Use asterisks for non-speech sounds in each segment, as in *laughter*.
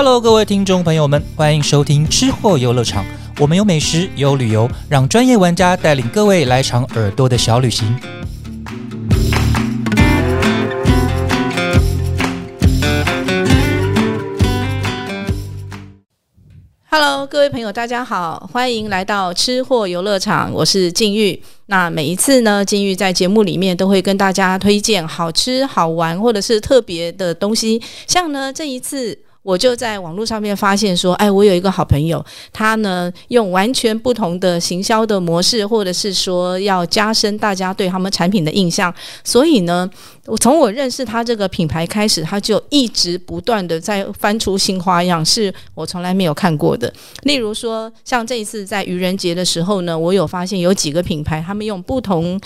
Hello，各位听众朋友们，欢迎收听吃货游乐场。我们有美食，有旅游，让专业玩家带领各位来场耳朵的小旅行。Hello，各位朋友，大家好，欢迎来到吃货游乐场，我是静玉。那每一次呢，静玉在节目里面都会跟大家推荐好吃、好玩或者是特别的东西。像呢，这一次我就在网络上面发现说，哎，我有一个好朋友，他呢用完全不同的行销的模式，或者是说要加深大家对他们产品的印象，所以呢。我从我认识他这个品牌开始，他就一直不断的在翻出新花样，是我从来没有看过的。例如说，像这一次在愚人节的时候呢，我有发现有几个品牌，他们用不同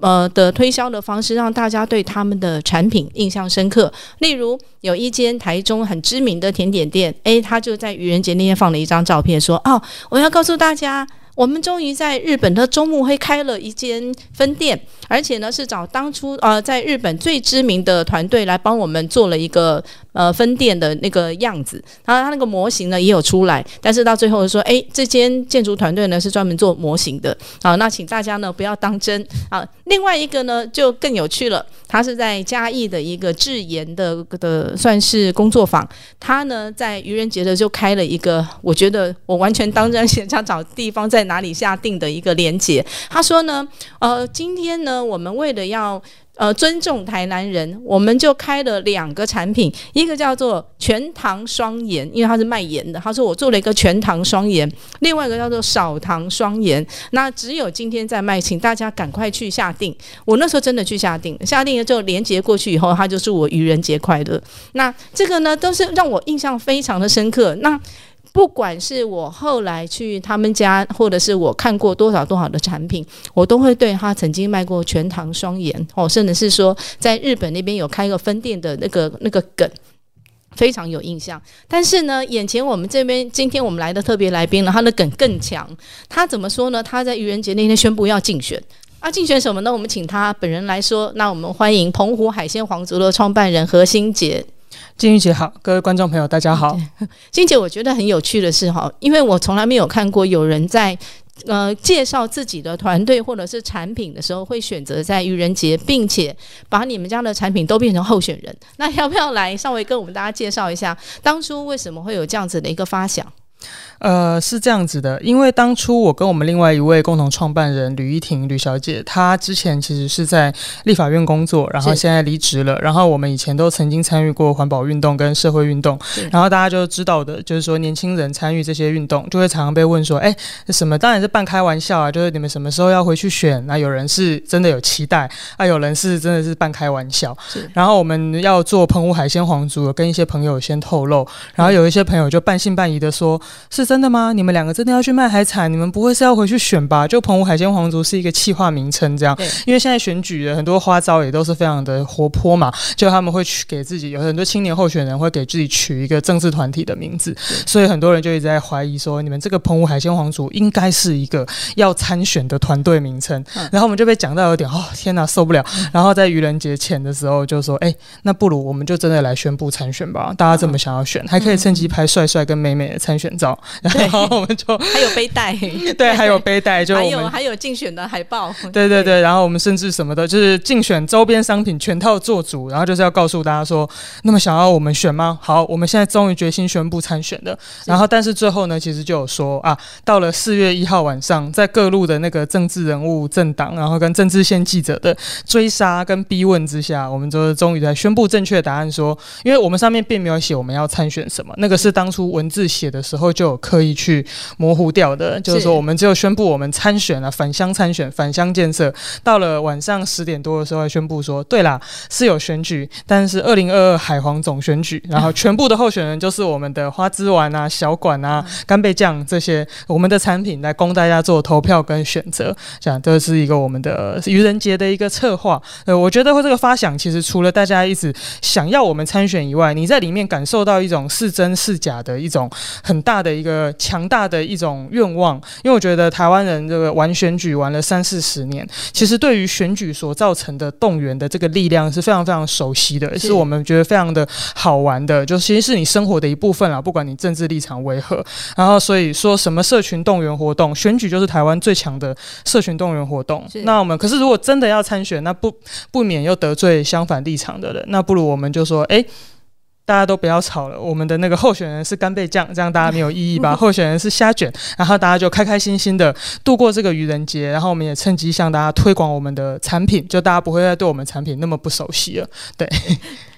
呃的推销的方式，让大家对他们的产品印象深刻。例如，有一间台中很知名的甜点店，诶，他就在愚人节那天放了一张照片，说：“哦，我要告诉大家。”我们终于在日本的中目黑开了一间分店，而且呢是找当初呃在日本最知名的团队来帮我们做了一个呃分店的那个样子，然后他那个模型呢也有出来，但是到最后说，哎，这间建筑团队呢是专门做模型的，啊，那请大家呢不要当真啊。另外一个呢就更有趣了，他是在嘉义的一个制盐的的算是工作坊，他呢在愚人节的就开了一个，我觉得我完全当真，想找地方在。在哪里下定的一个连接？他说呢，呃，今天呢，我们为了要呃尊重台南人，我们就开了两个产品，一个叫做全糖双盐，因为他是卖盐的。他说我做了一个全糖双盐，另外一个叫做少糖双盐。那只有今天在卖，请大家赶快去下定。我那时候真的去下定，下定了之后连接过去以后，他就祝我愚人节快乐。那这个呢，都是让我印象非常的深刻。那不管是我后来去他们家，或者是我看过多少多少的产品，我都会对他曾经卖过全糖双盐哦，甚至是说在日本那边有开个分店的那个那个梗，非常有印象。但是呢，眼前我们这边今天我们来的特别来宾呢，他的梗更强。他怎么说呢？他在愚人节那天宣布要竞选啊，竞选什么呢？我们请他本人来说。那我们欢迎澎湖海鲜皇族的创办人何新杰。金玉姐好，各位观众朋友大家好。*laughs* 金姐，我觉得很有趣的是哈，因为我从来没有看过有人在呃介绍自己的团队或者是产品的时候，会选择在愚人节，并且把你们家的产品都变成候选人。那要不要来稍微跟我们大家介绍一下，当初为什么会有这样子的一个发想？呃，是这样子的，因为当初我跟我们另外一位共同创办人吕依婷吕小姐，她之前其实是在立法院工作，然后现在离职了。然后我们以前都曾经参与过环保运动跟社会运动，然后大家就知道的，就是说年轻人参与这些运动，就会常常被问说，哎，什么？当然是半开玩笑啊，就是你们什么时候要回去选？那有人是真的有期待，啊，有人是真的是半开玩笑。然后我们要做澎湖海鲜皇族，跟一些朋友先透露，然后有一些朋友就半信半疑的说，是。真的吗？你们两个真的要去卖海产？你们不会是要回去选吧？就澎湖海鲜皇族是一个气化名称，这样。因为现在选举的很多花招也都是非常的活泼嘛，就他们会取给自己有很多青年候选人会给自己取一个政治团体的名字，所以很多人就一直在怀疑说，你们这个澎湖海鲜皇族应该是一个要参选的团队名称。然后我们就被讲到有点哦，天哪，受不了。然后在愚人节前的时候就说，哎，那不如我们就真的来宣布参选吧。大家这么想要选，还可以趁机拍帅帅跟美美的参选照。然后我们就 *laughs* 还有背带，*laughs* 对，还有背带，就还有还有竞选的海报，对对对。然后我们甚至什么的，就是竞选周边商品全套做主，然后就是要告诉大家说，那么想要我们选吗？好，我们现在终于决心宣布参选的。然后，但是最后呢，其实就有说啊，到了四月一号晚上，在各路的那个政治人物、政党，然后跟政治线记者的追杀跟逼问之下，我们就终于在宣布正确答案，说，因为我们上面并没有写我们要参选什么，那个是当初文字写的时候就有。刻意去模糊掉的，就是说，我们只有宣布我们参选了返乡参选返乡建设。到了晚上十点多的时候，宣布说，对啦，是有选举，但是二零二二海皇总选举，然后全部的候选人就是我们的花枝丸啊、小管啊、干贝酱这些我们的产品来供大家做投票跟选择。这样，这是一个我们的愚人节的一个策划。呃，我觉得这个发想其实除了大家一直想要我们参选以外，你在里面感受到一种是真是假的一种很大。大的一个强大的一种愿望，因为我觉得台湾人这个玩选举玩了三四十年，其实对于选举所造成的动员的这个力量是非常非常熟悉的，是我们觉得非常的好玩的，就其实是你生活的一部分啦，不管你政治立场为何。然后所以说什么社群动员活动，选举就是台湾最强的社群动员活动。那我们可是如果真的要参选，那不不免又得罪相反立场的人，那不如我们就说，哎。大家都不要吵了，我们的那个候选人是干贝酱，这样大家没有异议吧？*laughs* 候选人是虾卷，然后大家就开开心心的度过这个愚人节，然后我们也趁机向大家推广我们的产品，就大家不会再对我们产品那么不熟悉了，对。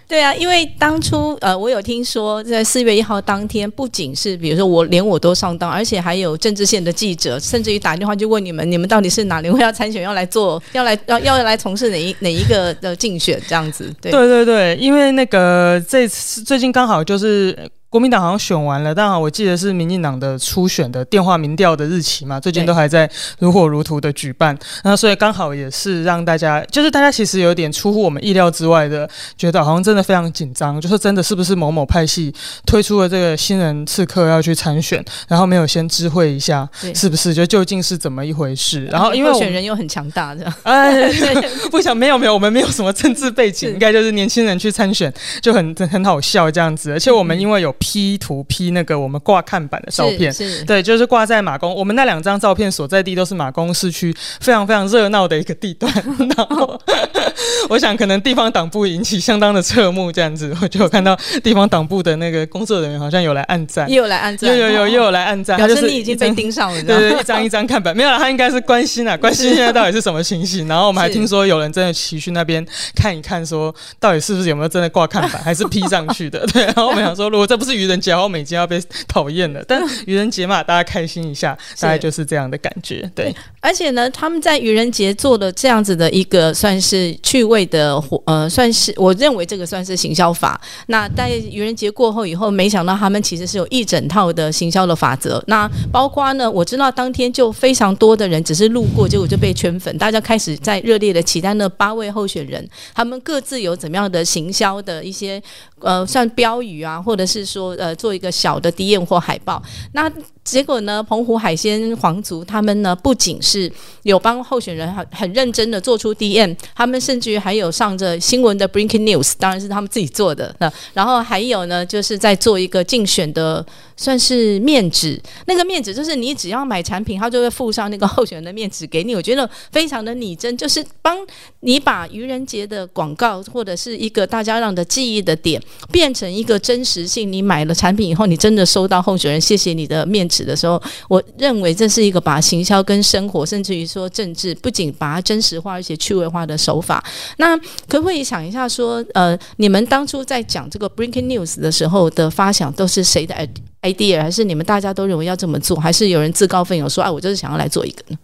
对啊，因为当初呃，我有听说在四月一号当天，不仅是比如说我连我都上当，而且还有政治线的记者，甚至于打电话就问你们，你们到底是哪里会要参选，要来做，要来要要来从事哪一哪一个的竞选这样子。对对对对，因为那个这次最近刚好就是。国民党好像选完了，但好我记得是民进党的初选的电话民调的日期嘛，最近都还在如火如荼的举办，那所以刚好也是让大家，就是大家其实有点出乎我们意料之外的，觉得好像真的非常紧张，就是真的是不是某某派系推出了这个新人刺客要去参选，然后没有先知会一下，是不是？就究竟是怎么一回事？然后因为候选人又很强大，的，*laughs* 哎，*laughs* 不想没有没有，我们没有什么政治背景，应该就是年轻人去参选就很很好笑这样子，而且我们因为有。P 图 P 那个我们挂看板的照片，对，就是挂在马公。我们那两张照片所在地都是马公市区非常非常热闹的一个地段。*laughs* 然后我想可能地方党部引起相当的侧目，这样子我就有看到地方党部的那个工作人员好像有来按赞，又有来按赞，又有有又有来按赞，表示你已经被盯上了，*laughs* 对对，一张一张看板，没有了，他应该是关心啊，关心现在到底是什么情形。然后我们还听说有人真的骑去那边看一看，说到底是不是有没有真的挂看板，*laughs* 还是 P 上去的？对，然后我们想说，如果这不是。愚人节，然后每天要被讨厌了，*laughs* 但愚人节嘛，大家开心一下，大概就是这样的感觉。对，而且呢，他们在愚人节做的这样子的一个算是趣味的活，呃，算是我认为这个算是行销法。那在愚人节过后以后，没想到他们其实是有一整套的行销的法则。那包括呢，我知道当天就非常多的人只是路过，结果就被圈粉，大家开始在热烈的期待那八位候选人，他们各自有怎么样的行销的一些。呃，算标语啊，或者是说，呃，做一个小的低验或海报。那结果呢，澎湖海鲜皇族他们呢，不仅是有帮候选人很很认真的做出 D N，他们甚至于还有上着新闻的 Breaking News，当然是他们自己做的。那然后还有呢，就是在做一个竞选的。算是面纸，那个面纸就是你只要买产品，他就会附上那个候选人的面纸给你。我觉得非常的拟真，就是帮你把愚人节的广告或者是一个大家让的记忆的点，变成一个真实性。你买了产品以后，你真的收到候选人谢谢你的面的时候，我认为这是一个把行销跟生活，甚至于说政治，不仅把它真实化，而且趣味化的手法。那可不可以想一下，说呃，你们当初在讲这个 Breaking News 的时候的发想都是谁的？idea 还是你们大家都认为要这么做，还是有人自告奋勇说，哎，我就是想要来做一个呢？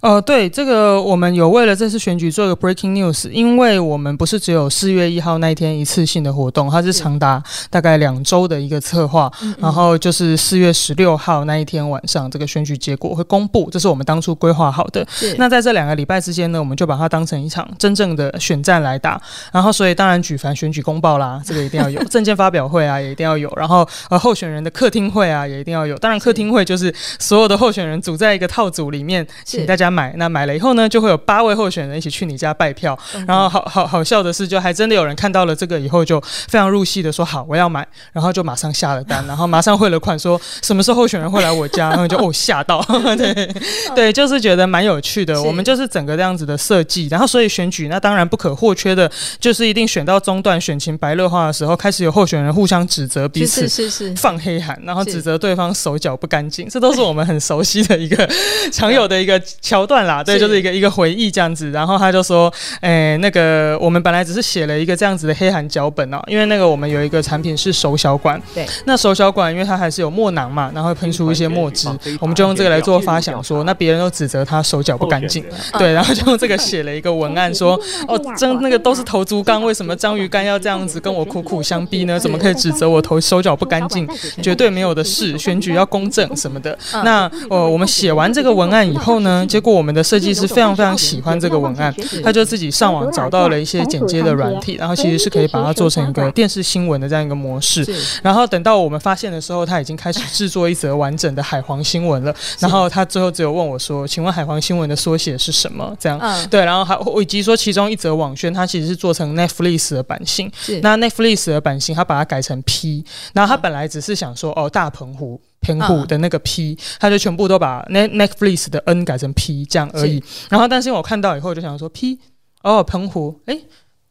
呃，对，这个我们有为了这次选举做一个 breaking news，因为我们不是只有四月一号那一天一次性的活动，它是长达大概两周的一个策划，然后就是四月十六号那一天晚上，这个选举结果会公布，这是我们当初规划好的。那在这两个礼拜之间呢，我们就把它当成一场真正的选战来打，然后所以当然举凡选举公报啦，这个一定要有，*laughs* 证件发表会啊也一定要有，然后呃候选人的客厅会啊也一定要有，当然客厅会就是所有的候选人组在一个套组里面，请大家。买那买了以后呢，就会有八位候选人一起去你家拜票。然后好好好笑的是，就还真的有人看到了这个以后，就非常入戏的说好我要买，然后就马上下了单，*laughs* 然后马上汇了款，说什么时候候选人会来我家，然后就哦吓到，*laughs* 对对，就是觉得蛮有趣的。我们就是整个这样子的设计，然后所以选举那当然不可或缺的，就是一定选到中段选情白热化的时候，开始有候选人互相指责彼此，是是放黑函，然后指责对方手脚不干净，这都是我们很熟悉的一个 *laughs* 常有的一个桥。桥段啦，对，就是一个一个回忆这样子。然后他就说：“哎，那个我们本来只是写了一个这样子的黑函脚本哦，因为那个我们有一个产品是手小管，对，那手小管因为它还是有墨囊嘛，然后喷出一些墨汁，我们就用这个来做发想，说那别人都指责他手脚不干净，对，然后就用这个写了一个文案，说 *laughs* 哦，真那个都是头足纲，为什么章鱼干要这样子跟我苦苦相逼呢？*laughs* 怎么可以指责我头手脚不干净？*laughs* 绝对没有的事，选举要公正什么的。那呃，我们写完这个文案以后呢，结果。果我们的设计师非常非常喜欢这个文案，他就自己上网找到了一些剪接的软体，然后其实是可以把它做成一个电视新闻的这样一个模式。然后等到我们发现的时候，他已经开始制作一则完整的海皇新闻了。然后他最后只有问我说：“请问海皇新闻的缩写是什么？”这样，对，然后还以及说其中一则网宣，它其实是做成 Netflix 的版型。那 Netflix 的版型，他把它改成 P。然后他本来只是想说：“哦，大澎湖。”澎湖的那个 P，他就全部都把 Net Netflix 的 N 改成 P 这样而已。然后，但是因为我看到以后，就想说 P，哦，澎湖，哎。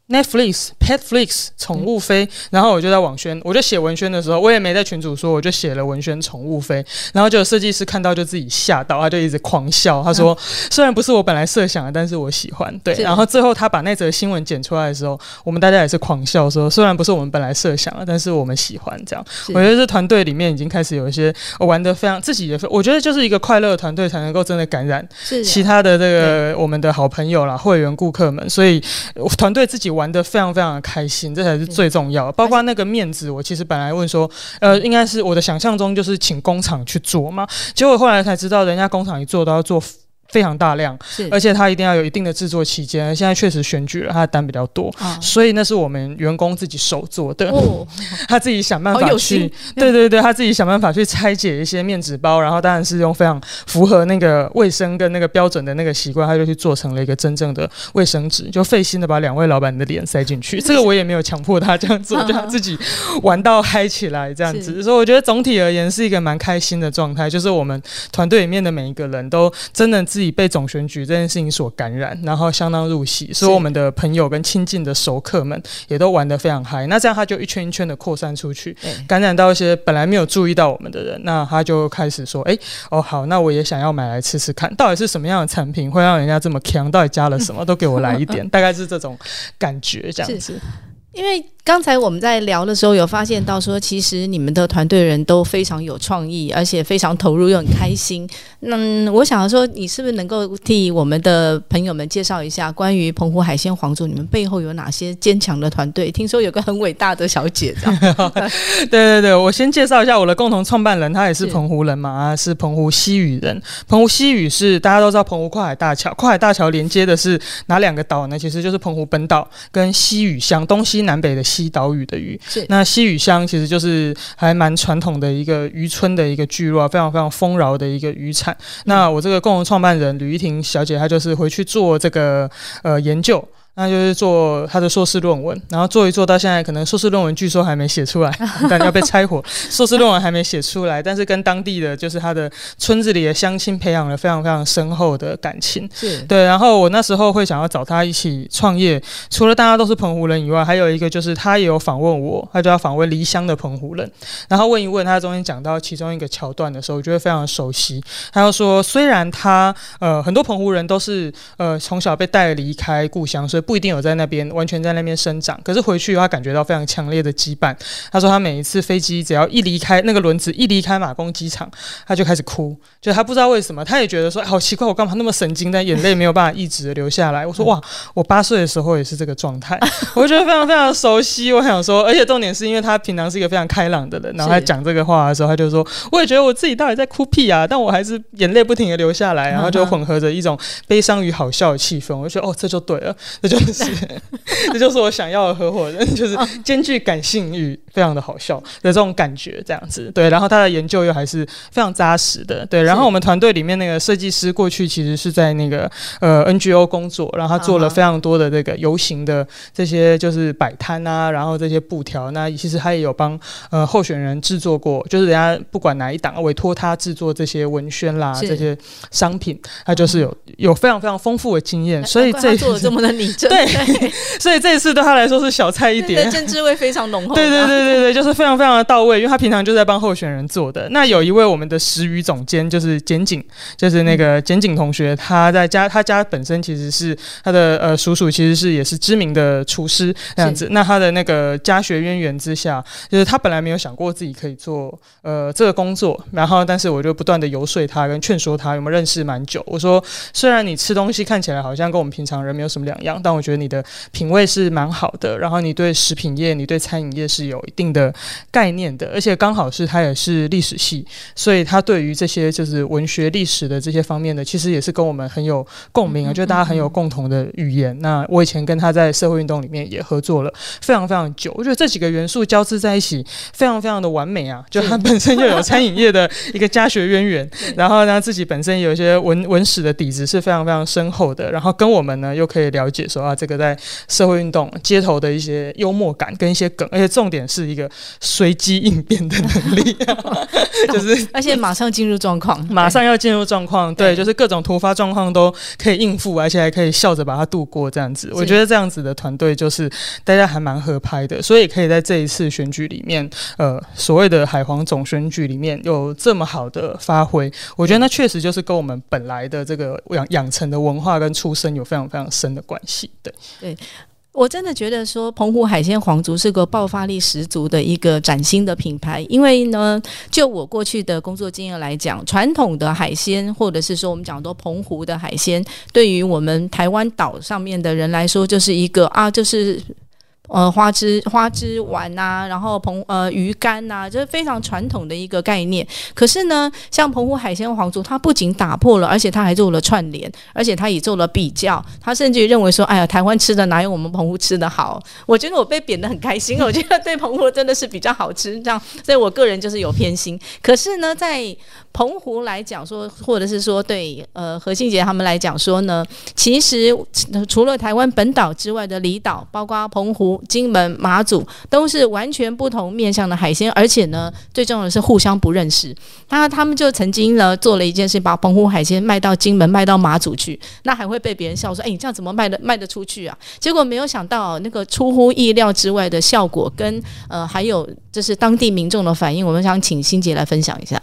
Netflix、Petflix、宠物飞，然后我就在网宣，我就写文宣的时候，我也没在群主说，我就写了文宣宠物飞，然后就有设计师看到就自己吓到，他就一直狂笑，他说虽然不是我本来设想的，但是我喜欢。对，然后最后他把那则新闻剪出来的时候，我们大家也是狂笑，说虽然不是我们本来设想的，但是我们喜欢这样。我觉得这团队里面已经开始有一些玩的非常自己也，我觉得就是一个快乐的团队才能够真的感染其他的这个我们的好朋友啦、会员、顾客们，所以团队自己。玩的非常非常的开心，这才是最重要。包括那个面子，我其实本来问说，呃，应该是我的想象中就是请工厂去做嘛，结果后来才知道，人家工厂一做都要做。非常大量，而且它一定要有一定的制作期间。现在确实选举了，它的单比较多，所以那是我们员工自己手做的。*laughs* 他自己想办法去，*laughs* 对对对，他自己想办法去拆解一些面纸包，然后当然是用非常符合那个卫生跟那个标准的那个习惯，他就去做成了一个真正的卫生纸，就费心的把两位老板的脸塞进去。*laughs* 这个我也没有强迫他这样做，就他自己玩到嗨起来这样子。所以我觉得总体而言是一个蛮开心的状态，就是我们团队里面的每一个人都真的。自己被总选举这件事情所感染，然后相当入戏，所以我们的朋友跟亲近的熟客们也都玩得非常嗨。那这样他就一圈一圈的扩散出去，感染到一些本来没有注意到我们的人，那他就开始说：“哎，哦好，那我也想要买来吃吃看，到底是什么样的产品会让人家这么强？到底加了什么？都给我来一点，*laughs* 大概是这种感觉，这样子。”因为刚才我们在聊的时候，有发现到说，其实你们的团队人都非常有创意，而且非常投入又很开心。那我想说，你是不是能够替我们的朋友们介绍一下关于澎湖海鲜皇族，你们背后有哪些坚强的团队？听说有个很伟大的小姐，这样。*laughs* 对对对，我先介绍一下我的共同创办人，他也是澎湖人嘛，是澎湖西屿人。澎湖西屿是大家都知道，澎湖跨海大桥，跨海大桥连接的是哪两个岛呢？其实就是澎湖本岛跟西屿乡，东西南北的西岛屿的屿。那西屿乡其实就是还蛮传统的一个渔村的一个聚落，非常非常丰饶的一个渔产。那我这个共同创办人吕玉婷小姐，她就是回去做这个呃研究。那就是做他的硕士论文，然后做一做到现在，可能硕士论文据说还没写出来，*laughs* 但要被拆伙。硕士论文还没写出来，但是跟当地的就是他的村子里的乡亲培养了非常非常深厚的感情。是对，然后我那时候会想要找他一起创业，除了大家都是澎湖人以外，还有一个就是他也有访问我，他就要访问离乡的澎湖人，然后问一问他中间讲到其中一个桥段的时候，我觉得非常熟悉。他又说，虽然他呃很多澎湖人都是呃从小被带离开故乡，所以不一定有在那边完全在那边生长，可是回去他感觉到非常强烈的羁绊。他说他每一次飞机只要一离开那个轮子，一离开马公机场，他就开始哭，就他不知道为什么，他也觉得说好奇怪，我干嘛那么神经，但眼泪没有办法一直的流下来。我说哇，我八岁的时候也是这个状态，我觉得非常非常熟悉。我想说，而且重点是因为他平常是一个非常开朗的人，然后他讲这个话的时候，他就说我也觉得我自己到底在哭屁啊，但我还是眼泪不停的流下来，然后就混合着一种悲伤与好笑的气氛。我就觉得哦，这就对了，这就。*laughs* 是，*laughs* 这就是我想要的合伙人，*laughs* 就是兼具感性与非常的好笑的这种感觉，这样子对。然后他的研究又还是非常扎实的，对。然后我们团队里面那个设计师过去其实是在那个呃 NGO 工作，然后他做了非常多的这个游行的这些就是摆摊啊，然后这些布条，那其实他也有帮呃候选人制作过，就是人家不管哪一档委托他制作这些文宣啦，这些商品，他就是有有非常非常丰富的经验，所以这做的这么的拟真。对，*laughs* 所以这一次对他来说是小菜一碟，政治味非常浓厚。对对对对对，就是非常非常的到位，因为他平常就在帮候选人做的。那有一位我们的食语总监，就是简景，就是那个简景同学，他在家，他家本身其实是他的呃叔叔，其实是也是知名的厨师这样子。那他的那个家学渊源之下，就是他本来没有想过自己可以做呃这个工作，然后但是我就不断的游说他，跟劝说他，有没有认识蛮久。我说虽然你吃东西看起来好像跟我们平常人没有什么两样，但我觉得你的品味是蛮好的，然后你对食品业、你对餐饮业是有一定的概念的，而且刚好是他也是历史系，所以他对于这些就是文学历史的这些方面的，其实也是跟我们很有共鸣啊，就大家很有共同的语言。那我以前跟他在社会运动里面也合作了非常非常久，我觉得这几个元素交织在一起，非常非常的完美啊！就他本身就有餐饮业的一个 *laughs* 家学渊源，然后呢自己本身有一些文文史的底子是非常非常深厚的，然后跟我们呢又可以了解说啊，这个在社会运动街头的一些幽默感跟一些梗，而且重点是一个随机应变的能力，*laughs* 就是而且马上进入状况，*laughs* 马上要进入状况，对，就是各种突发状况都可以应付，而且还可以笑着把它度过，这样子，我觉得这样子的团队就是大家还蛮合拍的，所以可以在这一次选举里面，呃，所谓的海皇总选举里面有这么好的发挥，我觉得那确实就是跟我们本来的这个养养成的文化跟出身有非常非常深的关系，对对。我真的觉得说，澎湖海鲜皇族是个爆发力十足的一个崭新的品牌。因为呢，就我过去的工作经验来讲，传统的海鲜，或者是说我们讲多澎湖的海鲜，对于我们台湾岛上面的人来说，就是一个啊，就是。呃，花枝花枝丸呐，然后澎呃鱼干呐，这是非常传统的一个概念。可是呢，像澎湖海鲜皇族，它不仅打破了，而且它还做了串联，而且它也做了比较。他甚至于认为说，哎呀，台湾吃的哪有我们澎湖吃的好？我觉得我被贬的很开心，我觉得对澎湖真的是比较好吃，这样。所以我个人就是有偏心。可是呢，在澎湖来讲说，或者是说对呃何信杰他们来讲说呢，其实除了台湾本岛之外的离岛，包括澎湖。金门、马祖都是完全不同面向的海鲜，而且呢，最重要的是互相不认识。那他们就曾经呢做了一件事，把澎湖海鲜卖到金门、卖到马祖去，那还会被别人笑说：“哎，你这样怎么卖的卖得出去啊？”结果没有想到，那个出乎意料之外的效果，跟呃还有就是当地民众的反应，我们想请欣杰来分享一下。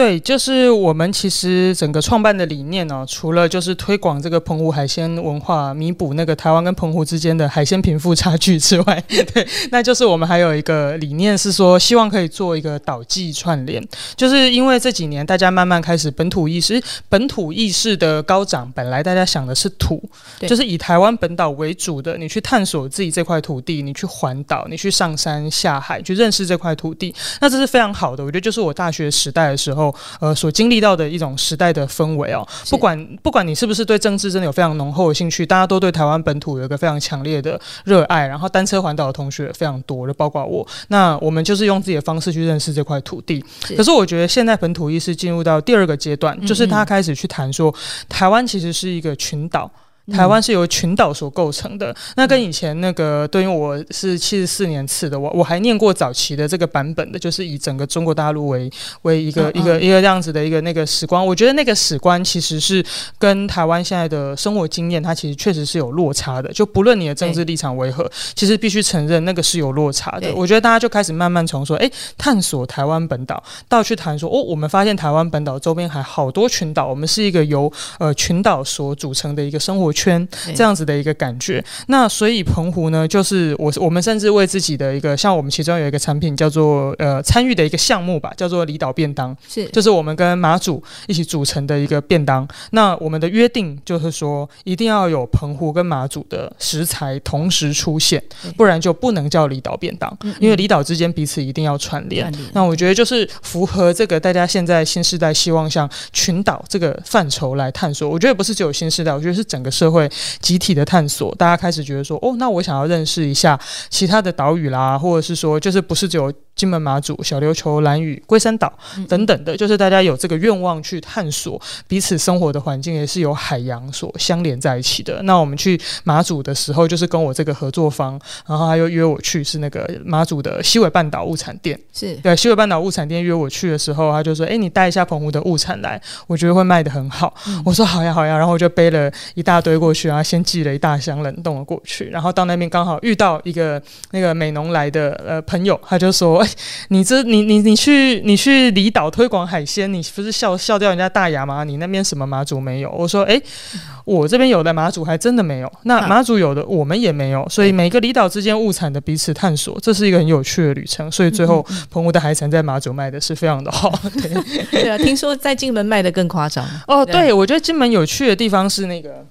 对，就是我们其实整个创办的理念呢，除了就是推广这个澎湖海鲜文化，弥补那个台湾跟澎湖之间的海鲜贫富差距之外，*laughs* 对，那就是我们还有一个理念是说，希望可以做一个岛际串联，就是因为这几年大家慢慢开始本土意识，本土意识的高涨，本来大家想的是土，就是以台湾本岛为主的，你去探索自己这块土地，你去环岛，你去上山下海去认识这块土地，那这是非常好的。我觉得就是我大学时代的时候。后，呃，所经历到的一种时代的氛围哦，不管不管你是不是对政治真的有非常浓厚的兴趣，大家都对台湾本土有一个非常强烈的热爱，然后单车环岛的同学非常多，就包括我。那我们就是用自己的方式去认识这块土地。可是我觉得现在本土意识进入到第二个阶段，就是他开始去谈说，台湾其实是一个群岛。台湾是由群岛所构成的，那跟以前那个，对，于我是七十四年次的，我我还念过早期的这个版本的，就是以整个中国大陆为为一个一个一个这样子的一个那个史观，我觉得那个史观其实是跟台湾现在的生活经验，它其实确实是有落差的。就不论你的政治立场为何，其实必须承认那个是有落差的。我觉得大家就开始慢慢从说，哎，探索台湾本岛，到去谈说，哦，我们发现台湾本岛周边还好多群岛，我们是一个由呃群岛所组成的一个生活。圈这样子的一个感觉，那所以澎湖呢，就是我我们甚至为自己的一个，像我们其中有一个产品叫做呃参与的一个项目吧，叫做离岛便当，是就是我们跟马祖一起组成的一个便当。那我们的约定就是说，一定要有澎湖跟马祖的食材同时出现，不然就不能叫离岛便当，因为离岛之间彼此一定要串联。那我觉得就是符合这个大家现在新时代希望向群岛这个范畴来探索。我觉得不是只有新时代，我觉得是整个社会集体的探索，大家开始觉得说，哦，那我想要认识一下其他的岛屿啦，或者是说，就是不是只有。金门、马祖、小琉球、蓝屿、龟山岛等等的，就是大家有这个愿望去探索彼此生活的环境，也是由海洋所相连在一起的。那我们去马祖的时候，就是跟我这个合作方，然后他又约我去，是那个马祖的西尾半岛物产店。是对西尾半岛物产店约我去的时候，他就说：“哎，你带一下澎湖的物产来，我觉得会卖的很好。”我说：“好呀，好呀。”然后我就背了一大堆过去，然后先寄了一大箱冷冻的过去，然后到那边刚好遇到一个那个美农来的呃朋友，他就说。*laughs* 你这你你你去你去离岛推广海鲜，你不是笑笑掉人家大牙吗？你那边什么马祖没有？我说，哎，我这边有的马祖还真的没有。那马祖有的我们也没有，所以每个离岛之间物产的彼此探索，这是一个很有趣的旅程。所以最后澎湖的海产在马祖卖的是非常的好。*laughs* *laughs* 对啊，听说在金门卖的更夸张。哦，对，我觉得金门有趣的地方是那个。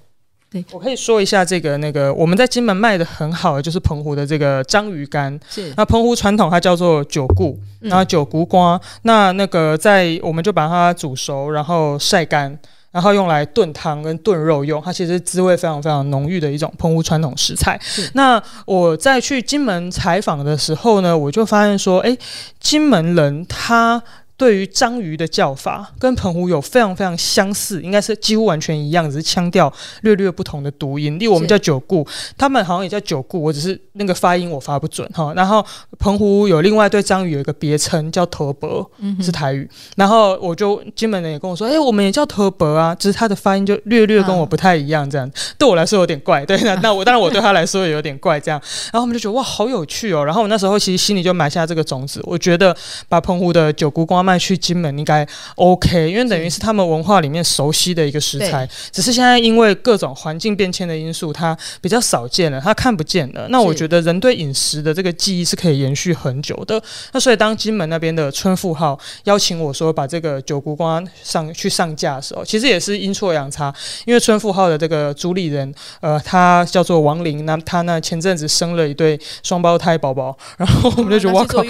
对，我可以说一下这个那个我们在金门卖的很好的就是澎湖的这个章鱼干。是那澎湖传统它叫做九固，然后九谷瓜，那那个在我们就把它煮熟，然后晒干。然后用来炖汤跟炖肉用，它其实滋味非常非常浓郁的一种澎湖传统食材。那我在去金门采访的时候呢，我就发现说，哎，金门人他。对于章鱼的叫法跟澎湖有非常非常相似，应该是几乎完全一样，只是腔调略略不同的读音。例如我们叫九固，他们好像也叫九固，我只是那个发音我发不准哈。然后澎湖有另外对章鱼有一个别称叫头伯，是台语。然后我就金门人也跟我说，哎，我们也叫头伯啊，只是他的发音就略略跟我不太一样，这样对我来说有点怪。对，那 *laughs* 那我当然我对他来说也有点怪这样。然后我们就觉得哇，好有趣哦。然后我那时候其实心里就埋下这个种子，我觉得把澎湖的九姑光。去金门应该 OK，因为等于是他们文化里面熟悉的一个食材，只是现在因为各种环境变迁的因素，它比较少见了，它看不见了。那我觉得人对饮食的这个记忆是可以延续很久的。那所以当金门那边的村富号邀请我说把这个九谷瓜上去上架的时候，其实也是阴错阳差，因为村富号的这个主理人，呃，他叫做王林，那他呢前阵子生了一对双胞胎宝宝，然后我们就觉得哇靠，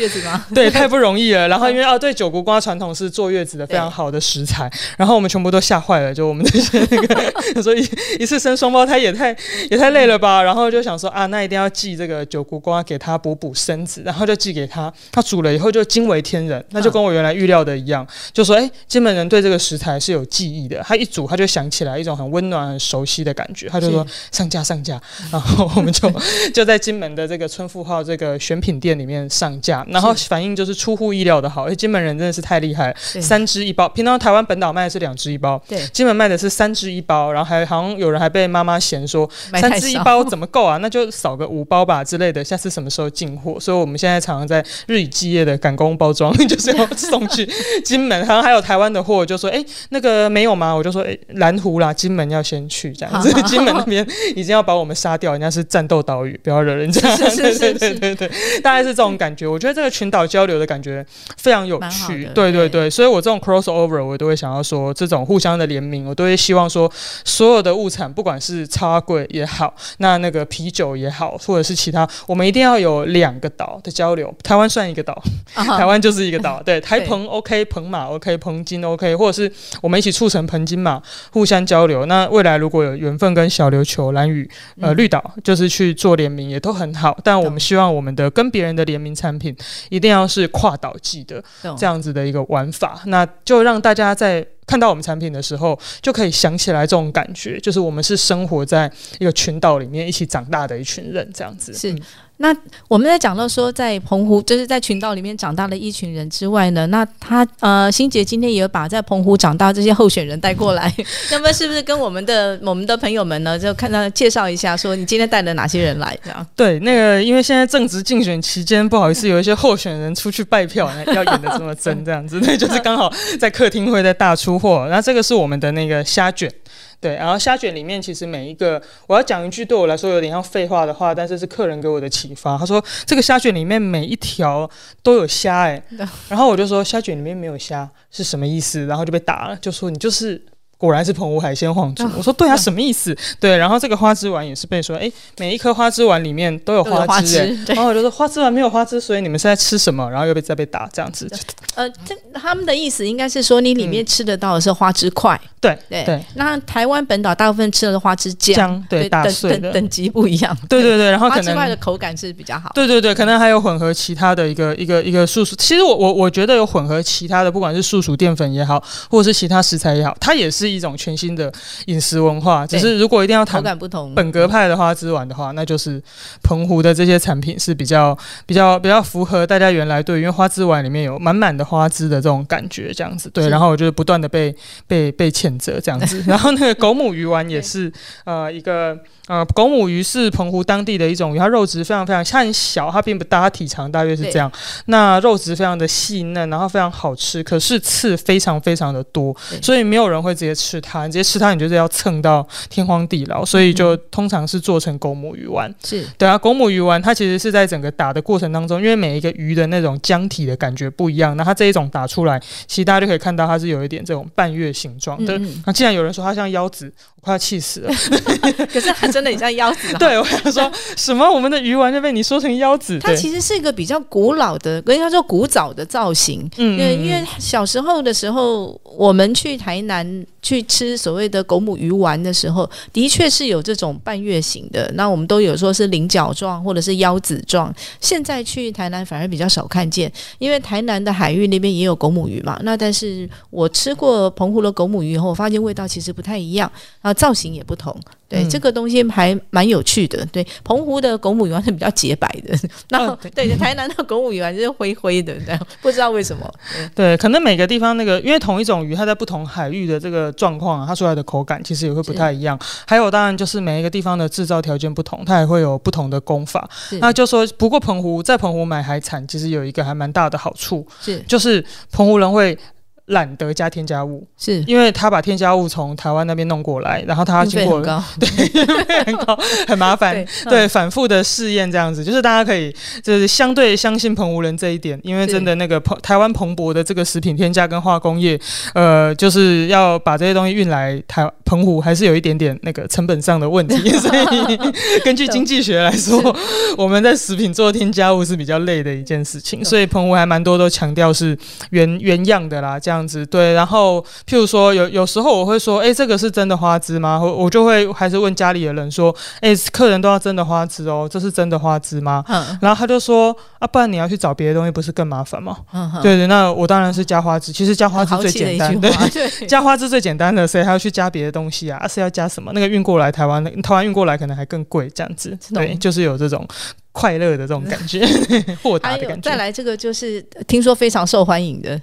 对，太不容易了。然后因为啊，对九谷瓜。瓜传统是坐月子的非常好的食材，然后我们全部都吓坏了，就我们这些那个，*laughs* 所以一次生双胞胎也太也太累了吧，然后就想说啊，那一定要寄这个九谷瓜给他补补身子，然后就寄给他，他煮了以后就惊为天人，那就跟我原来预料的一样，就说哎，金门人对这个食材是有记忆的，他一煮他就想起来一种很温暖、很熟悉的感觉，他就说上架上架，然后我们就 *laughs* 就在金门的这个村富号这个选品店里面上架，然后反应就是出乎意料的好，因为金门人真的是。太厉害，三支一包。平常台湾本岛卖的是两支一包，对，金门卖的是三支一包。然后还好像有人还被妈妈嫌说，三支一包怎么够啊？*laughs* 那就少个五包吧之类的。下次什么时候进货？所以我们现在常常在日以继夜的赶工包装，*laughs* 就是要送去金门。好像还有台湾的货，就说哎，那个没有吗？我就说哎，蓝湖啦，金门要先去这样子。*laughs* 金门那边已经要把我们杀掉，人家是战斗岛屿，不要惹人家。是是是对对对，大概是这种感觉。我觉得这个群岛交流的感觉非常有趣。对对对，所以我这种 crossover 我都会想要说，这种互相的联名，我都会希望说，所有的物产，不管是插柜也好，那那个啤酒也好，或者是其他，我们一定要有两个岛的交流。台湾算一个岛，台湾就是一个岛。对，台澎 OK，澎马 OK，澎金 OK，或者是我们一起促成澎金马互相交流。那未来如果有缘分跟小琉球、蓝屿、呃绿岛，就是去做联名，也都很好。但我们希望我们的跟别人的联名产品，一定要是跨岛际的这样子的一个玩。法，那就让大家在看到我们产品的时候，就可以想起来这种感觉，就是我们是生活在一个群岛里面一起长大的一群人，这样子是。那我们在讲到说，在澎湖就是在群岛里面长大的一群人之外呢，那他呃，新杰今天也有把在澎湖长大这些候选人带过来，*laughs* 那么是不是跟我们的我们的朋友们呢，就看到介绍一下，说你今天带了哪些人来？这样对，那个因为现在正值竞选期间，不好意思，有一些候选人出去拜票，要演的这么真，这样子，*laughs* 那就是刚好在客厅会在大出货。那这个是我们的那个虾卷。对，然后虾卷里面其实每一个，我要讲一句对我来说有点像废话的话，但是是客人给我的启发。他说这个虾卷里面每一条都有虾，哎，然后我就说虾卷里面没有虾是什么意思？然后就被打了，就说你就是。果然是澎湖海鲜皇族。我说对啊，什么意思？对，然后这个花枝丸也是被说，哎，每一颗花枝丸里面都有花枝，然后我就说花枝丸没有花枝，所以你们是在吃什么？然后又被再被打这样子。呃，这他们的意思应该是说，你里面吃得到的是花枝块。对对。那台湾本岛大部分吃的是花枝浆，对，打碎的等级不一样。对对对，然后花枝块的口感是比较好。对对对，可能还有混合其他的一个一个一个素薯。其实我我我觉得有混合其他的，不管是素薯淀粉也好，或者是其他食材也好，它也是一种全新的。饮食文化，只是如果一定要谈本格派的花枝丸的话，那就是澎湖的这些产品是比较比较比较符合大家原来对，因为花枝丸里面有满满的花枝的这种感觉，这样子对。然后我就不断的被被被谴责这样子，*laughs* 然后那个狗母鱼丸也是呃一个。呃，狗母鱼是澎湖当地的一种鱼，它肉质非常非常，它很小，它并不大，它体长大约是这样。那肉质非常的细嫩，然后非常好吃，可是刺非常非常的多，所以没有人会直接吃它，你直接吃它，你就是要蹭到天荒地老，所以就通常是做成狗母鱼丸。是对啊，狗母鱼丸它其实是在整个打的过程当中，因为每一个鱼的那种浆体的感觉不一样，那它这一种打出来，其实大家就可以看到它是有一点这种半月形状的。那既然有人说它像腰子，我快要气死了。*laughs* 可是它真的很像腰子。*laughs* 对，我想说什么？我们的鱼丸就被你说成腰子？它其实是一个比较古老的，跟他说古早的造型。嗯，因为小时候的时候，我们去台南去吃所谓的狗母鱼丸的时候，的确是有这种半月形的。那我们都有说是菱角状或者是腰子状。现在去台南反而比较少看见，因为台南的海域那边也有狗母鱼嘛。那但是我吃过澎湖的狗母鱼以后，我发现味道其实不太一样，啊，造型也不同。对这个东西还蛮有趣的。对，澎湖的狗母鱼丸是比较洁白的，*laughs* 那对台南的狗母鱼丸就是灰灰的，这 *laughs* 样不知道为什么。对，可能每个地方那个，因为同一种鱼，它在不同海域的这个状况，它出来的口感其实也会不太一样。还有，当然就是每一个地方的制造条件不同，它也会有不同的功法。那就说，不过澎湖在澎湖买海产，其实有一个还蛮大的好处，是就是澎湖人会。懒得加添加物，是。因为他把添加物从台湾那边弄过来，然后他经过对很高 *laughs* 很麻烦，对反复的试验这样子，就是大家可以就是相对相信澎湖人这一点，因为真的那个澎台湾蓬勃的这个食品添加跟化工业，呃，就是要把这些东西运来台澎湖，还是有一点点那个成本上的问题，*laughs* 所以根据经济学来说，我们在食品做添加物是比较累的一件事情，所以澎湖还蛮多都强调是原原样的啦，这样。样子对，然后譬如说有有时候我会说，哎，这个是真的花枝吗？我我就会还是问家里的人说，哎，客人都要真的花枝哦，这是真的花枝吗？嗯，然后他就说，啊，不然你要去找别的东西，不是更麻烦吗？嗯对对，那我当然是加花枝，其实加花枝最简单，对，*laughs* 加花枝最简单的，谁还要去加别的东西啊？是要加什么？那个运过来台湾，台湾运过来可能还更贵，这样子，对，就是有这种快乐的这种感觉，*laughs* 豁达的感觉。再来这个就是听说非常受欢迎的。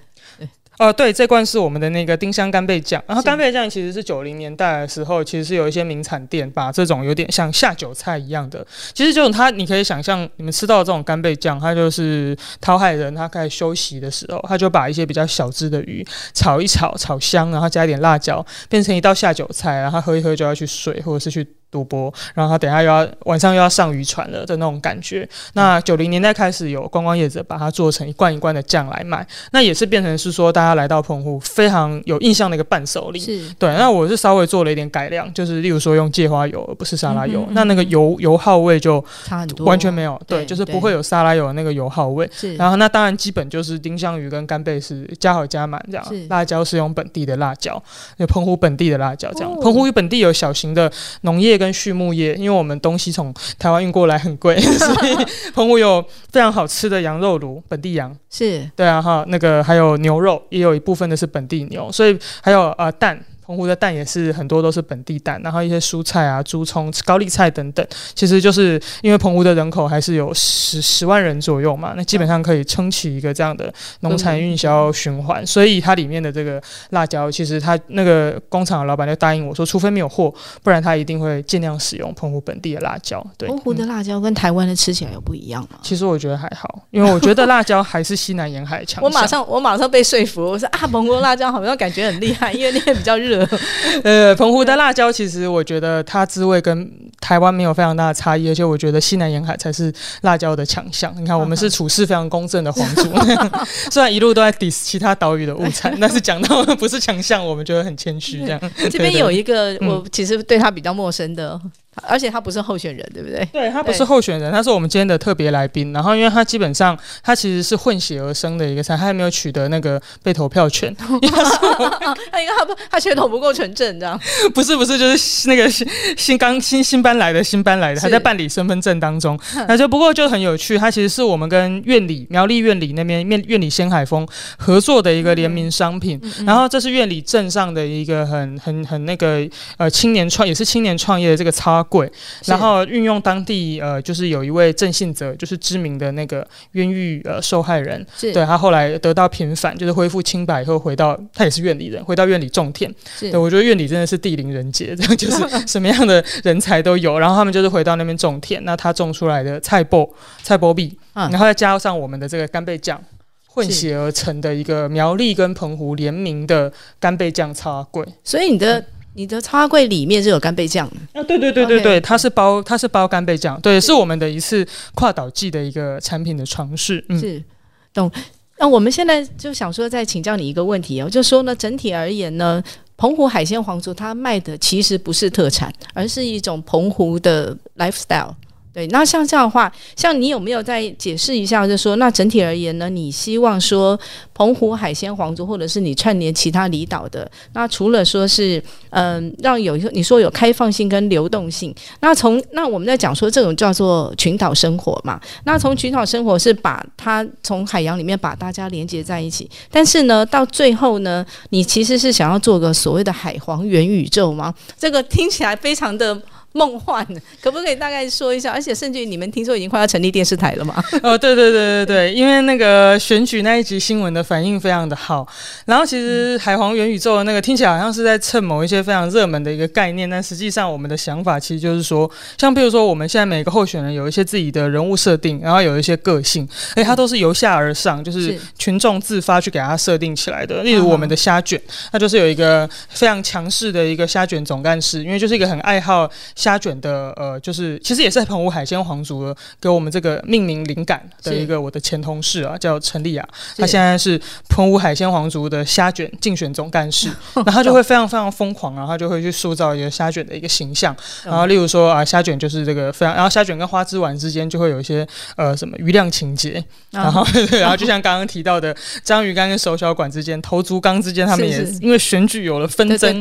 哦，对，这罐是我们的那个丁香干贝酱。然后干贝酱其实是九零年代的时候，其实是有一些名产店把这种有点像下酒菜一样的，其实就是它，你可以想象你们吃到这种干贝酱，它就是讨海人他开始休息的时候，他就把一些比较小只的鱼炒一炒，炒香，然后加一点辣椒，变成一道下酒菜，然后喝一喝就要去睡，或者是去。赌博，然后他等下又要晚上又要上渔船了的那种感觉。那九零年代开始有观光业者把它做成一罐一罐的酱来卖，那也是变成是说大家来到澎湖非常有印象的一个伴手礼。是，对。那我是稍微做了一点改良，就是例如说用芥花油而不是沙拉油，那那个油油耗味就差很多，完全没有。对，就是不会有沙拉油的那个油耗味。是。然后那当然基本就是丁香鱼跟干贝是加好加满这样，辣椒是用本地的辣椒，有澎湖本地的辣椒这样。澎湖与本地有小型的农业跟畜牧业。因为我们东西从台湾运过来很贵，*laughs* 所以澎湖有非常好吃的羊肉炉，本地羊是对啊哈，那个还有牛肉，也有一部分的是本地牛，所以还有呃蛋。澎湖的蛋也是很多都是本地蛋，然后一些蔬菜啊、猪葱、高丽菜等等，其实就是因为澎湖的人口还是有十十万人左右嘛，那基本上可以撑起一个这样的农产运销循环，所以它里面的这个辣椒，其实它那个工厂的老板就答应我说，除非没有货，不然他一定会尽量使用澎湖本地的辣椒。对，澎湖的辣椒跟台湾的吃起来有不一样吗？其实我觉得还好，因为我觉得辣椒还是西南沿海强。*laughs* 我马上我马上被说服，我说啊，澎湖辣椒好像感觉很厉害，因为那边比较热。*laughs* 呃，澎湖的辣椒其实我觉得它滋味跟台湾没有非常大的差异，而且我觉得西南沿海才是辣椒的强项。你看，我们是处事非常公正的皇族，*laughs* 虽然一路都在 diss 其他岛屿的物产，但是讲到不是强项，我们觉得很谦虚。这样，这边有一个 *laughs* 我其实对他比较陌生的。而且他不是候选人，对不对？对他不是候选人，他是我们今天的特别来宾。然后，因为他基本上他其实是混血而生的一个菜，他还没有取得那个被投票权。*laughs* 他应该他不，他血统不够纯正，这样？*laughs* 不是不是，就是那个新新刚新新搬来的新搬来的，还在办理身份证当中。那就不过就很有趣，他其实是我们跟院里苗栗院里那边面院里仙海峰合作的一个联名商品。然后这是院里镇上的一个很很很那个呃青年创也是青年创业的这个超。贵，然后运用当地呃，就是有一位郑信哲，就是知名的那个冤狱呃受害人，对他后来得到平反，就是恢复清白以后回到他也是院里人，回到院里种田。对，我觉得院里真的是地灵人杰，这样 *laughs* 就是什么样的人才都有。然后他们就是回到那边种田，那他种出来的菜脯菜脯币，然后再加上我们的这个干贝酱。混血而成的一个苗栗跟澎湖联名的干贝酱超贵。所以你的你的超柜里面是有干贝酱的啊？对对对对对，它是包它是包干贝酱，对，是我们的一次跨岛季的一个产品的尝试。嗯是，懂。那我们现在就想说，再请教你一个问题哦，就说呢，整体而言呢，澎湖海鲜皇族它卖的其实不是特产，而是一种澎湖的 lifestyle。对，那像这样的话，像你有没有再解释一下？就是说，那整体而言呢，你希望说澎湖海鲜皇族，或者是你串联其他离岛的，那除了说是嗯，让有你说有开放性跟流动性，那从那我们在讲说这种叫做群岛生活嘛，那从群岛生活是把它从海洋里面把大家连接在一起，但是呢，到最后呢，你其实是想要做个所谓的海皇元宇宙吗？这个听起来非常的。梦幻，可不可以大概说一下？而且甚至于你们听说已经快要成立电视台了吗？*laughs* 哦，对对对对对，因为那个选举那一集新闻的反应非常的好。然后其实海皇元宇宙的那个听起来好像是在蹭某一些非常热门的一个概念，但实际上我们的想法其实就是说，像比如说我们现在每个候选人有一些自己的人物设定，然后有一些个性，而且它都是由下而上，就是群众自发去给他设定起来的。例如我们的虾卷，那就是有一个非常强势的一个虾卷总干事，因为就是一个很爱好。虾卷的呃，就是其实也是澎湖海鲜皇族的给我们这个命名灵感的一个我的前同事啊，叫陈丽雅，她现在是澎湖海鲜皇族的虾卷竞选总干事，*laughs* 然后他就会非常非常疯狂，然后他就会去塑造一个虾卷的一个形象，然后例如说啊，虾卷就是这个非常，然后虾卷跟花枝丸之间就会有一些呃什么余量情节，然后 *laughs* 然后就像刚刚提到的章鱼干跟手小管之间，头足纲之间，他们也因为选举有了纷争，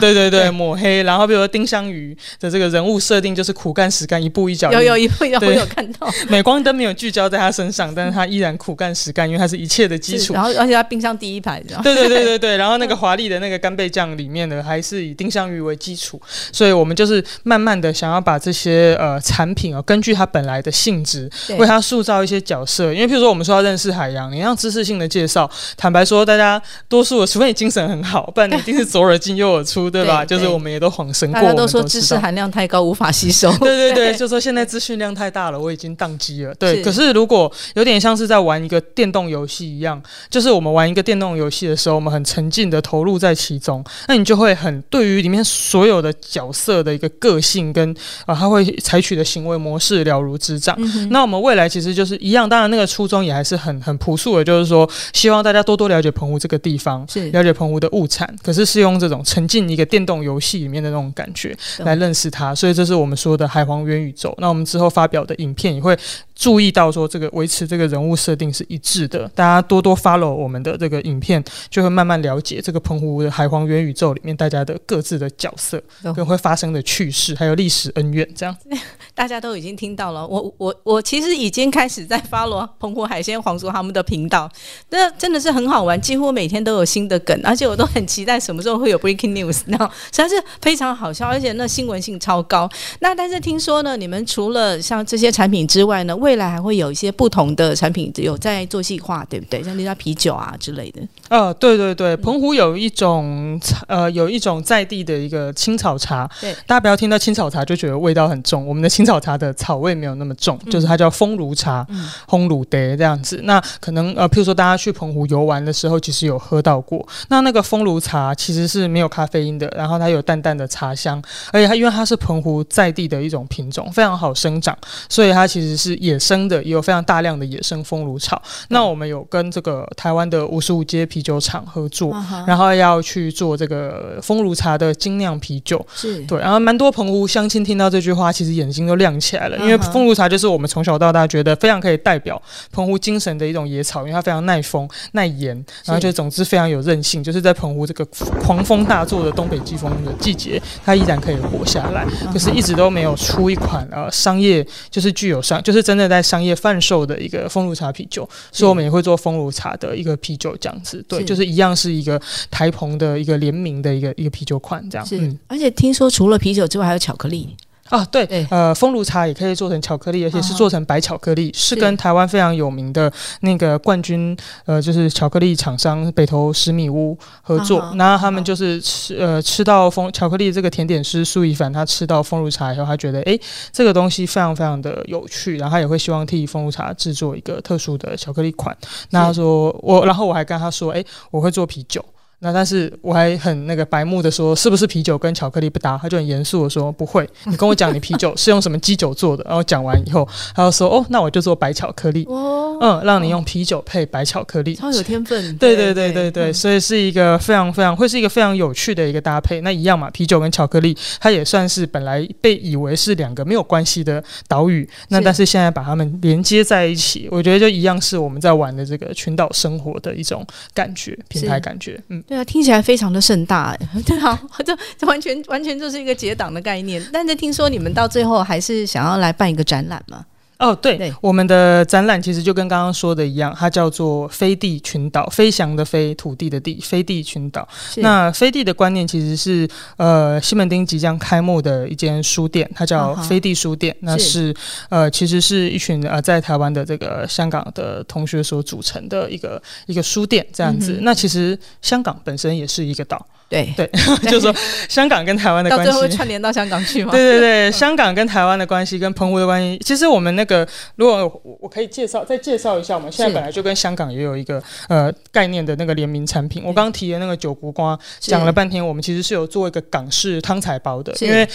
对对对抹黑，然后比如说丁香鱼。的这个人物设定就是苦干实干，一步一脚印。有有一步一脚，我有看到，*laughs* 镁光灯没有聚焦在他身上，但是他依然苦干实干，因为他是一切的基础。然后而且他冰箱第一排，对对对对对。然后那个华丽的那个干贝酱里面呢，还是以丁香鱼为基础，所以我们就是慢慢的想要把这些呃产品啊，根据它本来的性质，为它塑造一些角色。因为譬如说我们说要认识海洋，你让知识性的介绍，坦白说，大家多数除非你精神很好，不然你一定是左耳进右耳出，对吧？就是我们也都恍神过，都说知识含量太高，无法吸收。*laughs* 对对对，就说现在资讯量太大了，我已经宕机了。对，可是如果有点像是在玩一个电动游戏一样，就是我们玩一个电动游戏的时候，我们很沉浸的投入在其中，那你就会很对于里面所有的角色的一个个性跟啊，他会采取的行为模式了如指掌。那我们未来其实就是一样，当然那个初衷也还是很很朴素的，就是说希望大家多多了解澎湖这个地方，了解澎湖的物产，可是是用这种沉浸一个电动游戏里面的那种感觉来认识他。所以这是我们说的海皇元宇宙。那我们之后发表的影片也会注意到说，这个维持这个人物设定是一致的。大家多多 follow 我们的这个影片，就会慢慢了解这个澎湖的海皇元宇宙里面大家的各自的角色跟会发生的趣事，还有历史恩怨。这样，*laughs* 大家都已经听到了。我我我其实已经开始在 follow 澎湖海鲜皇族他们的频道，那真的是很好玩，几乎每天都有新的梗，而且我都很期待什么时候会有 breaking news。然后实在是非常好笑，而且那新闻性超高。那但是听说呢，你们除了像这些产品之外呢，未来还会有一些不同的产品有在做细化，对不对？像那家啤酒啊之类的。呃，对对对，澎湖有一种呃有一种在地的一个青草茶，对，大家不要听到青草茶就觉得味道很重，我们的青草茶的草味没有那么重，就是它叫风炉茶，烘炉碟这样子。那可能呃，譬如说大家去澎湖游玩的时候，其实有喝到过。那那个风炉茶其实是没有咖啡因的，然后它有淡淡的茶香，而且它因为它是澎湖在地的一种品种，非常好生长，所以它其实是野生的，也有非常大量的野生风炉草。那我们有跟这个台湾的五十五街啤酒厂合作，然后要去做这个风炉茶的精酿啤酒，是。对。然后蛮多澎湖乡亲听到这句话，其实眼睛都亮起来了，因为风炉茶就是我们从小到大觉得非常可以代表澎湖精神的一种野草，因为它非常耐风、耐盐，然后就总之非常有韧性，就是在澎湖这个狂风大作的东北季风的季节，它依然可以活下来，可是一直都没有出一款呃商业，就是具有商，就是真的在商业贩售的一个风炉茶啤酒，所以我们也会做风炉茶的一个啤酒这样子，对，就是一样是一个台澎的一个联名的一个一个啤酒款这样。是，而且听说除了啤酒之外还有巧克力。啊，对，对呃，风炉茶也可以做成巧克力，而且是啊做成白巧克力，是跟台湾非常有名的那个冠军，呃，就是巧克力厂商北投十米屋合作啊。那、他们就是吃呃吃到风巧克力这个甜点师苏一凡，他吃到风炉茶以后，他觉得诶这个东西非常非常的有趣，然后他也会希望替风炉茶制作一个特殊的巧克力款。那他说我，然后我还跟他说，诶，我会做啤酒。那但是我还很那个白目的说，是不是啤酒跟巧克力不搭？他就很严肃的说不会。*laughs* 你跟我讲你啤酒是用什么基酒做的，然后讲完以后，他就说哦，那我就做白巧克力，哦，嗯，让你用啤酒配白巧克力。超有天分。对对对对对，嗯所以是一个非常非常会是一个非常有趣的一个搭配。那一样嘛，啤酒跟巧克力，它也算是本来被以为是两个没有关系的岛屿，那但是现在把它们连接在一起，我觉得就一样是我们在玩的这个群岛生活的一种感觉，品牌感觉。嗯，对啊，听起来非常的盛大哎。*laughs* 对啊，*laughs* 这这完全完全就是一个结党的概念。但是听说你们到最后还是想要来办一个展览吗？哦，对，对我们的展览其实就跟刚刚说的一样，它叫做飞地群岛，飞翔的飞，土地的地，飞地群岛。那飞地的观念其实是呃西门町即将开幕的一间书店，它叫飞地书店。那是呃其实是一群呃在台湾的这个香港的同学所组成的一个一个书店这样子。嗯那其实香港本身也是一个岛，对对，*laughs* 就是说香港跟台湾的关到最后。串联到香港去吗？对对对，香港跟台湾的关系，跟澎湖的关系，其实我们那个，如果我我可以介绍再介绍一下，我们现在本来就跟香港也有一个呃概念的那个联名产品。我刚刚提的那个九谷瓜，讲了半天，我们其实是有做一个港式汤菜包的，因为。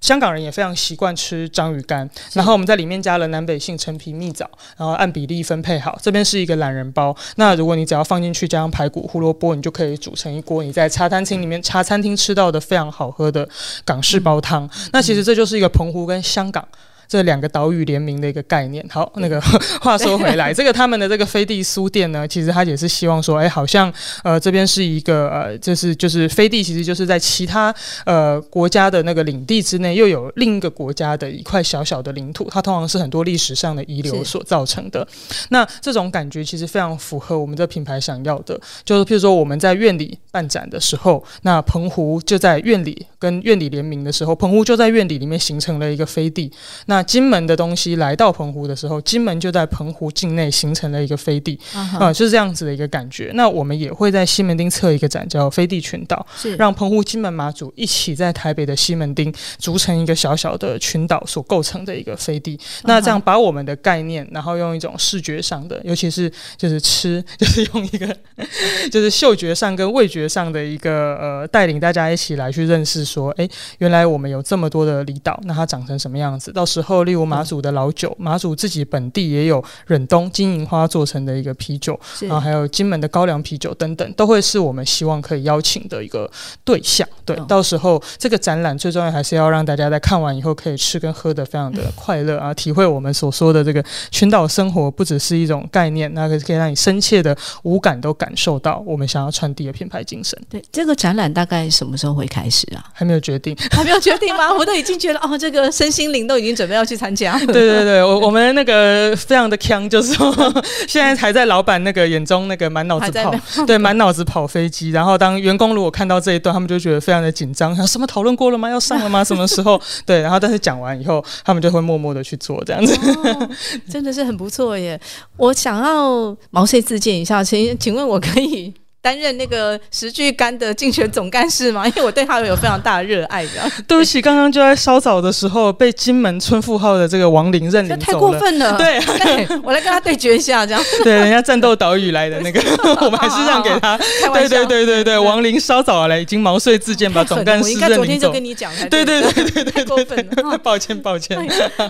香港人也非常习惯吃章鱼干，然后我们在里面加了南北杏、陈皮、蜜枣，然后按比例分配好。这边是一个懒人包，那如果你只要放进去加上排骨、胡萝卜，你就可以煮成一锅你在茶餐厅里面茶餐厅吃到的非常好喝的港式煲汤。那其实这就是一个澎湖跟香港。这两个岛屿联名的一个概念。好，那个 *laughs* 话说回来，*laughs* 这个他们的这个飞地书店呢，其实他也是希望说，哎，好像呃这边是一个呃，就是就是飞地，其实就是在其他呃国家的那个领地之内，又有另一个国家的一块小小的领土，它通常是很多历史上的遗留所造成的。那这种感觉其实非常符合我们的品牌想要的，就是譬如说我们在院里办展的时候，那澎湖就在院里跟院里联名的时候，澎湖就在院里里面形成了一个飞地。那金门的东西来到澎湖的时候，金门就在澎湖境内形成了一个飞地，啊就是这样子的一个感觉。那我们也会在西门町测一个展，叫飞地群岛，是让澎湖、金门、马祖一起在台北的西门町组成一个小小的群岛所构成的一个飞地。那这样把我们的概念，然后用一种视觉上的，尤其是就是吃，*laughs* 就是用一个 *laughs* 就是嗅觉上跟味觉上的一个呃，带领大家一起来去认识说，哎，原来我们有这么多的离岛，那它长成什么样子？到时候，例如马祖的老酒，马祖自己本地也有忍冬金银花做成的一个啤酒，然后还有金门的高粱啤酒等等，都会是我们希望可以邀请的一个对象。对，嗯到时候这个展览最重要还是要让大家在看完以后可以吃跟喝的非常的快乐啊，体会我们所说的这个群岛生活不只是一种概念，那个可以让你深切的五感都感受到我们想要传递的品牌精神。对这个展览大概什么时候会开始啊？还没有决定，还没有决定吗？我都已经觉得哦，这个身心灵都已经准备要去参加。*laughs* 对对对，我我们那个非常的强，就是说 *laughs* 现在还在老板那个眼中那个满脑子跑，*laughs* 对，满脑子跑飞机。然后当员工如果看到这一段，他们就觉得非常的紧张，想什么讨论过了吗？要上了吗？什么时候？对，然后但是讲完以后，他们就会默默的去做这样子。哦，真的是很不错耶！我想要毛遂自荐一下，请请问我可以担任那个石巨干的竞选总干事吗？*laughs* 因为我对他有非常大的热爱的，对不起，刚刚就在稍早的时候被金门村富号的这个王林认领太过。分了。对对，我来跟他对决一下，这样对，人家战斗岛屿来的那个，*laughs* 我们还是让给他。对。对对对对，王林稍早来已经毛遂自荐，把总干事我应该昨认领走。天就跟你讲才对对对对对对太过分了。哦抱歉抱歉。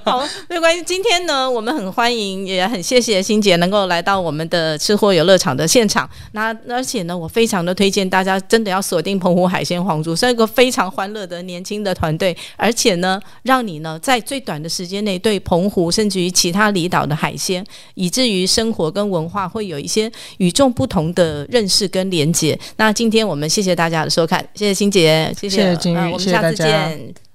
好，没有关系。今天呢，我们很欢迎，也很谢谢欣姐能够来到我们的吃货游乐场的现场。那而且呢，我非常的推荐大家真的要锁定澎湖海鲜皇族，是一个非常欢乐的年轻的团队，而且呢，让你呢在最短的时间内对澎湖甚至于其他离岛的海鲜，以至于生活跟文化会有一些与众不同的认识跟连结。那今天我们谢谢大家的收看，谢谢欣姐，谢谢谢金玉呃我们下次见。